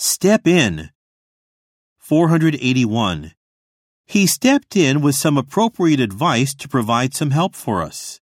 Step in. 481. He stepped in with some appropriate advice to provide some help for us.